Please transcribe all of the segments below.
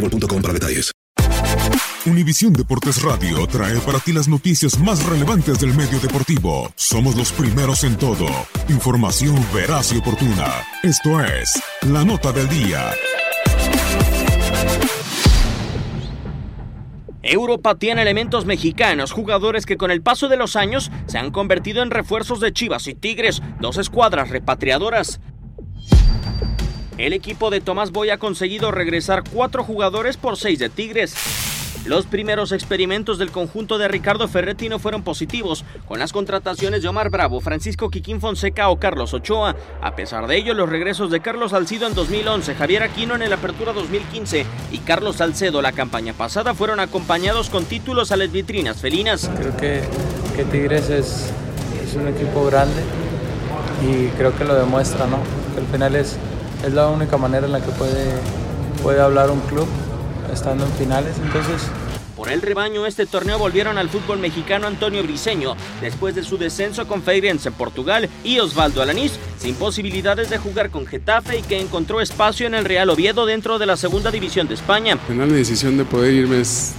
boostmobile.com. Univisión Deportes Radio trae para ti las noticias más relevantes del medio deportivo. Somos los primeros en todo. Información veraz y oportuna. Esto es La Nota del Día. Europa tiene elementos mexicanos, jugadores que con el paso de los años se han convertido en refuerzos de Chivas y Tigres, dos escuadras repatriadoras. El equipo de Tomás Boy ha conseguido regresar cuatro jugadores por seis de Tigres. Los primeros experimentos del conjunto de Ricardo Ferretti no fueron positivos, con las contrataciones de Omar Bravo, Francisco Quiquín Fonseca o Carlos Ochoa. A pesar de ello, los regresos de Carlos Salcido en 2011, Javier Aquino en el Apertura 2015 y Carlos Salcedo la campaña pasada fueron acompañados con títulos a las vitrinas felinas. Creo que, Tigres es, es un equipo grande y creo que lo demuestra, ¿no? Que al final es, es la única manera en la que puede, puede hablar un club estando en finales. Entonces, Por el rebaño, este torneo volvieron al fútbol mexicano Antonio Briseño, después de su descenso con Feirense en Portugal, y Osvaldo Alanís, sin posibilidades de jugar con Getafe y que encontró espacio en el Real Oviedo dentro de la segunda división de España. Al final mi decisión de poder irme es,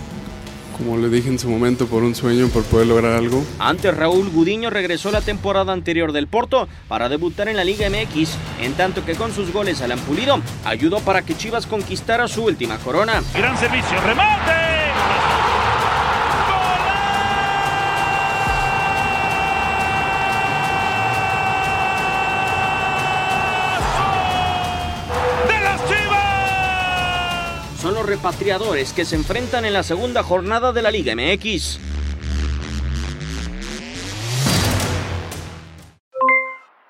como le dije en su momento, por un sueño, por poder lograr algo. Antes Raúl Gudiño regresó la temporada anterior del Porto para debutar en la Liga MX, en tanto que con sus goles al Ampulido ayudó para que Chivas conquistara su última corona. Gran servicio, remate. Repatriadores que se enfrentan en la segunda jornada de la Liga MX.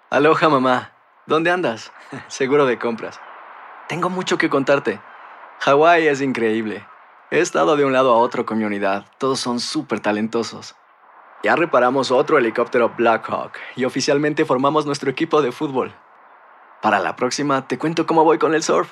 Aloha mamá, ¿dónde andas? Seguro de compras. Tengo mucho que contarte. Hawái es increíble. He estado de un lado a otro con mi unidad. Todos son súper talentosos. Ya reparamos otro helicóptero Blackhawk y oficialmente formamos nuestro equipo de fútbol. Para la próxima te cuento cómo voy con el surf